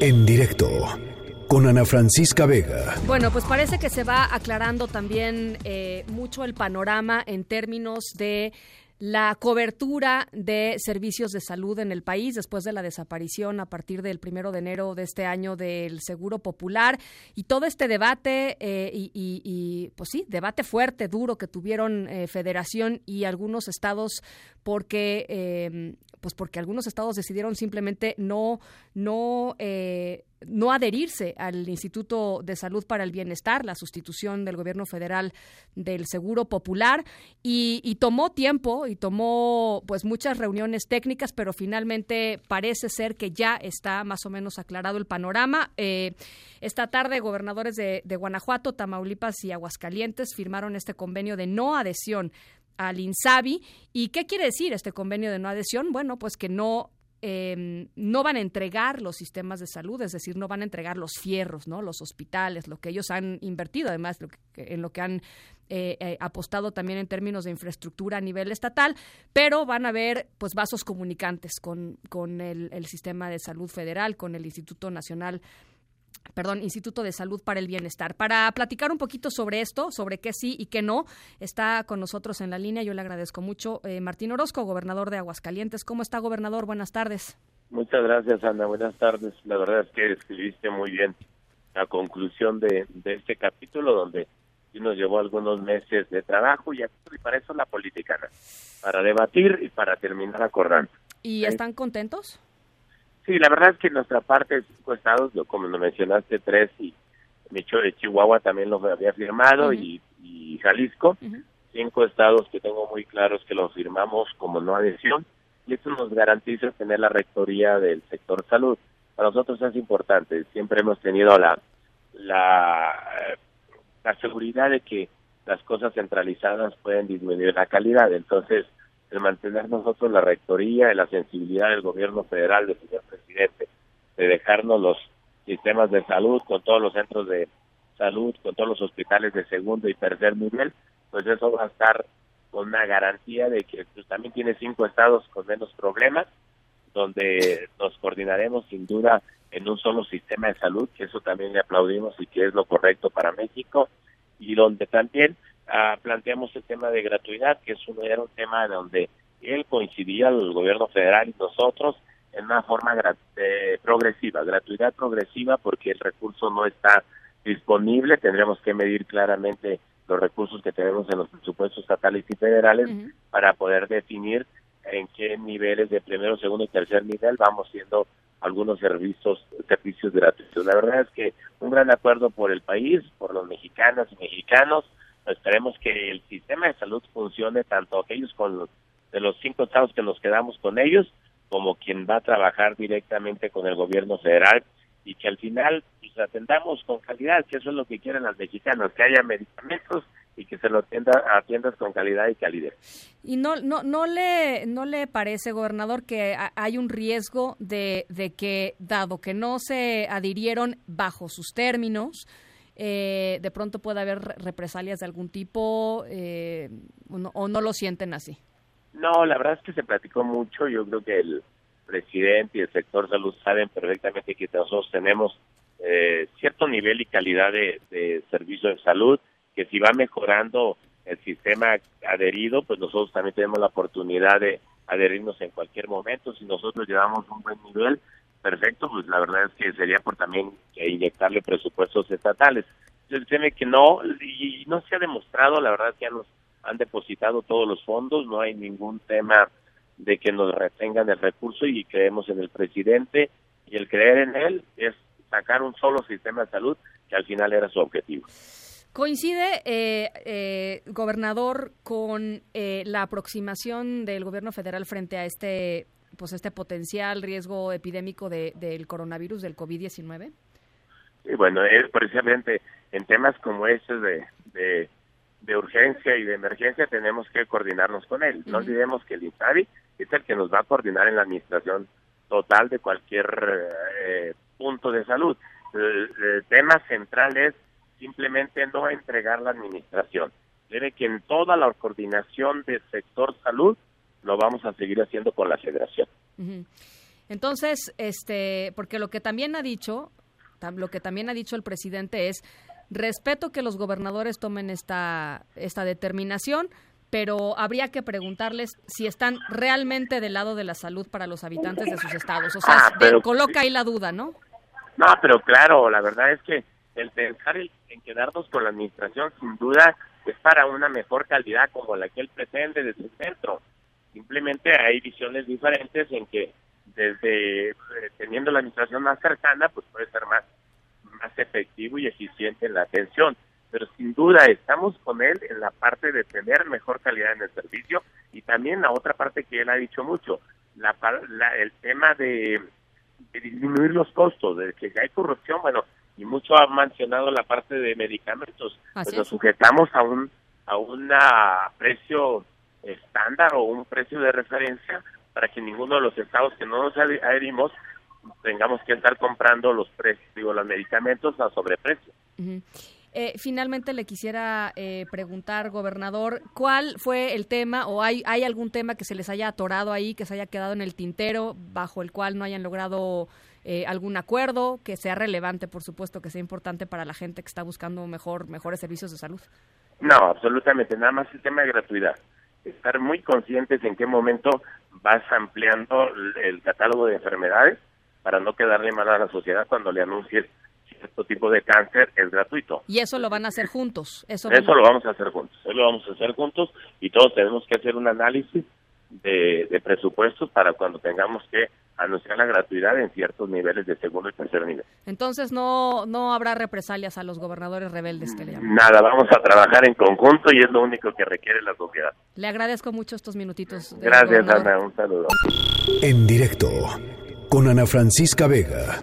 En directo con Ana Francisca Vega. Bueno, pues parece que se va aclarando también eh, mucho el panorama en términos de la cobertura de servicios de salud en el país después de la desaparición a partir del primero de enero de este año del Seguro Popular. Y todo este debate eh, y, pues sí, debate fuerte, duro que tuvieron eh, Federación y algunos estados porque eh, pues porque algunos estados decidieron simplemente no no no adherirse al Instituto de Salud para el Bienestar, la sustitución del gobierno federal del Seguro Popular, y, tomó tiempo y tomó pues muchas reuniones técnicas, pero finalmente parece ser que ya está más o menos aclarado el panorama. Eh, esta tarde, gobernadores de, de Guanajuato, Tamaulipas y Aguascalientes firmaron este convenio de no adhesión al INSABI. ¿Y qué quiere decir este convenio de no adhesión? Bueno, pues que no Em, no van a entregar los sistemas de salud, es decir, no van a entregar los fierros, ¿no? los hospitales, lo que ellos han invertido, además en lo que han eh, eh, apostado también en términos de infraestructura a nivel estatal, pero van a haber pues vasos comunicantes con, con el, el sistema de salud federal, con el Instituto Nacional perdón, Instituto de Salud para el Bienestar. Para platicar un poquito sobre esto, sobre qué sí y qué no, está con nosotros en la línea, yo le agradezco mucho, eh, Martín Orozco, gobernador de Aguascalientes. ¿Cómo está, gobernador? Buenas tardes. Muchas gracias, Ana. Buenas tardes. La verdad es que escribiste muy bien la conclusión de, este capítulo, donde nos llevó algunos meses de trabajo y, para eso la política, para debatir y para terminar acordando. ¿Y están contentos? Sí, la verdad es que nuestra parte, cinco estados, como lo mencionaste, tres y hecho de Chihuahua también lo había firmado y, Jalisco, cinco estados que tengo muy claros que lo firmamos como no adhesión y eso nos garantiza tener la rectoría del sector salud. Para nosotros es importante, siempre hemos tenido la, la, la seguridad de que las cosas centralizadas pueden disminuir la calidad, entonces el mantener nosotros la rectoría y la sensibilidad del gobierno federal, del señor presidente, de dejarnos los sistemas de salud con todos los centros de salud, con todos los hospitales de segundo y tercer nivel, pues eso va a estar con una garantía de que pues, también tiene cinco estados con menos problemas, donde nos coordinaremos sin duda en un solo sistema de salud, que eso también le aplaudimos y que es lo correcto para México, y donde también Ah, planteamos el tema de gratuidad, que es un, era un tema donde él coincidía, el gobierno federal y nosotros, en una forma eh, progresiva, gratuidad progresiva, porque el recurso no está disponible, tendremos que medir claramente los recursos que tenemos en los presupuestos estatales y federales para poder definir en qué niveles de primero, segundo y tercer nivel vamos siendo algunos servicios servicios gratuitos. La verdad es que un gran acuerdo por el país, por los mexicanas y mexicanos, esperemos que el sistema de salud funcione tanto aquellos con de los cinco estados que nos quedamos con ellos como quien va a trabajar directamente con el gobierno federal y que al final pues, atendamos con calidad, que eso es lo que quieren las mexicanos, que haya medicamentos y que se lo atienda, atiendas con calidad y calidez. ¿Y no, no, no, le, no le parece, gobernador, que hay un riesgo de, de que, dado que no se adhirieron bajo sus términos, eh, de pronto puede haber represalias de algún tipo eh, o, no, lo sienten así? No, la verdad es que se platicó mucho. Yo creo que el presidente y el sector salud saben perfectamente que nosotros tenemos eh, cierto nivel y calidad de, de servicio de salud, que si va mejorando el sistema adherido, pues nosotros también tenemos la oportunidad de adherirnos en cualquier momento. Si nosotros llevamos un buen nivel, perfecto, pues la verdad es que sería por también inyectarle presupuestos estatales. Entonces, que no, y no se ha demostrado, la verdad que ya nos han depositado todos los fondos, no hay ningún tema de que nos retengan el recurso y creemos en el presidente y el creer en él es sacar un solo sistema de salud que al final era su objetivo. Coincide, eh, eh, gobernador, con eh, la aproximación del gobierno federal frente a este pues este potencial riesgo epidémico de, del coronavirus, del COVID-19? Sí, bueno, es precisamente en temas como estos de, de, urgencia y de emergencia tenemos que coordinarnos con él. No olvidemos que el INSABI es el que nos va a coordinar en la administración total de cualquier eh, punto de salud. El, tema central es simplemente no entregar la administración. Debe que en toda la coordinación del sector salud lo vamos a seguir haciendo con la federación. Entonces, este, porque lo que también ha dicho, lo que también ha dicho el presidente es respeto que los gobernadores tomen esta esta determinación, pero habría que preguntarles si están realmente del lado de la salud para los habitantes de sus estados. O sea, ah, coloca ahí la duda, ¿no? No, pero claro, la verdad es que el pensar en quedarnos con la administración, sin duda, es para una mejor calidad como la que él pretende desde el centro. Simplemente hay visiones diferentes en que desde eh, teniendo la administración más cercana, pues puede ser más, más efectivo y eficiente en la atención. Pero sin duda estamos con él en la parte de tener mejor calidad en el servicio y también la otra parte que él ha dicho mucho, la, el tema de, disminuir los costos, de que hay corrupción, bueno, y mucho ha mencionado la parte de medicamentos, pues nos sujetamos a un a un precio estándar o un precio de referencia para que ninguno de los estados que no nos adherimos tengamos que estar comprando los precios, digo, los medicamentos a sobreprecio. Eh, finalmente le quisiera eh, preguntar, gobernador, ¿cuál fue el tema o hay, hay algún tema que se les haya atorado ahí, que se haya quedado en el tintero, bajo el cual no hayan logrado eh, algún acuerdo que sea relevante, por supuesto, que sea importante para la gente que está buscando mejor mejores servicios de salud? No, absolutamente, nada más el tema de gratuidad. Estar muy conscientes en qué momento vas ampliando el catálogo de enfermedades para no quedarle mal a la sociedad cuando le anuncies cierto tipo de cáncer es gratuito. Y eso lo van a hacer juntos. Eso, eso lo vamos a hacer juntos. Eso lo vamos a hacer juntos y todos tenemos que hacer un análisis de, de presupuestos para cuando tengamos que anunciar la gratuidad en ciertos niveles de segundo y tercer nivel. Entonces no no habrá represalias a los gobernadores rebeldes que le llaman. Nada, vamos a trabajar en conjunto y es lo único que requiere la sociedad. Le agradezco mucho estos minutitos. Gracias, Ana, un saludo. En directo con Ana Francisca Vega.